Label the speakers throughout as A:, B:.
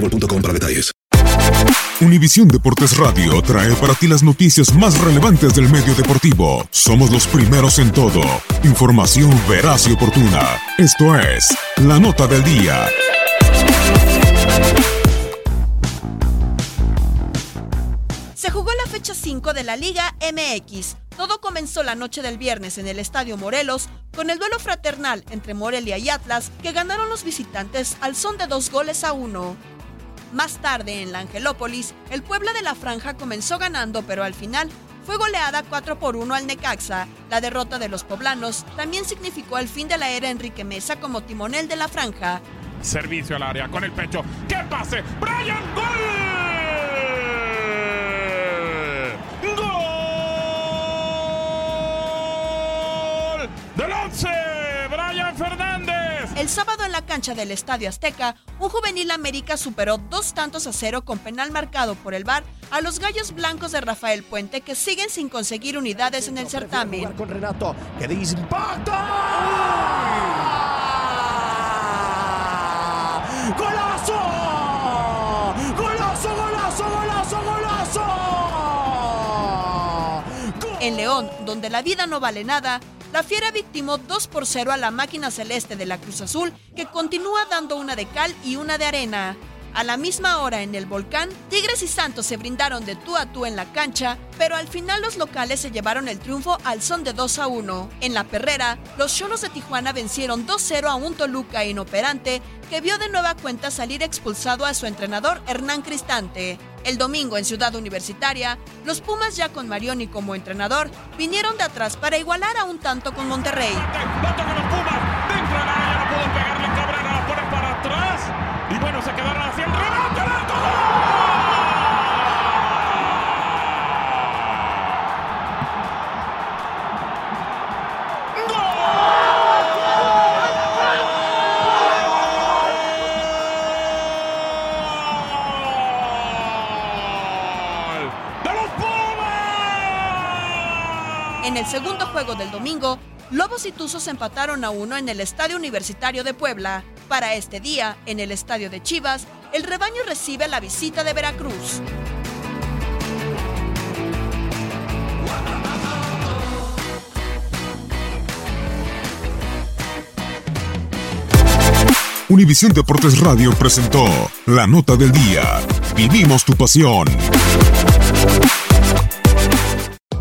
A: boostmobile.com para detalles.
B: Univisión Deportes Radio trae para ti las noticias más relevantes del medio deportivo. Somos los primeros en todo. Información veraz y oportuna. Esto es La Nota del Día.
C: Se jugó la fecha 5 de la Liga MX. Todo comenzó la noche del viernes en el Estadio Morelos con el duelo fraternal entre Morelia y Atlas que ganaron los visitantes al son de dos goles a uno. Más tarde, en la Angelópolis, el Puebla de la Franja comenzó ganando, pero al final fue goleada 4 por 1 al Necaxa. La derrota de los poblanos también significó el fin de la era Enrique Mesa como timonel de la Franja.
D: Servicio al área con el pecho. ¡Qué pase! ¡Brian! ¡Gol!
C: El sábado en la cancha del Estadio Azteca, un juvenil América superó dos tantos a cero con penal marcado por el VAR a los Gallos Blancos de Rafael Puente que siguen sin conseguir unidades en el certamen.
E: Con Renato, que. ¡Golazo! ¡Golazo, golazo, golazo, golazo!
C: En León, donde la vida no vale nada, la Fiera victimó 2 por 0 a la máquina celeste de la Cruz Azul, que continúa dando una de cal y una de arena. A la misma hora en el volcán, Tigres y Santos se brindaron de tú a tú en la cancha, pero al final los locales se llevaron el triunfo al son de 2 a 1. En la perrera, los Cholos de Tijuana vencieron 2-0 a un Toluca inoperante que vio de nueva cuenta salir expulsado a su entrenador Hernán Cristante. El domingo en Ciudad Universitaria, los Pumas ya con Marioni como entrenador vinieron de atrás para igualar a un tanto con Monterrey.
D: para bueno, se quedaron hacia el
C: En el segundo juego del domingo, Lobos y Tuzos empataron a uno en el Estadio Universitario de Puebla. Para este día, en el Estadio de Chivas, el rebaño recibe la visita de Veracruz.
B: Univisión Deportes Radio presentó la nota del día. Vivimos tu pasión.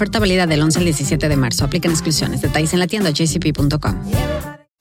F: Oferta válida del 11 al 17 de marzo. Aplican exclusiones. Detalles en la tienda jcp.com.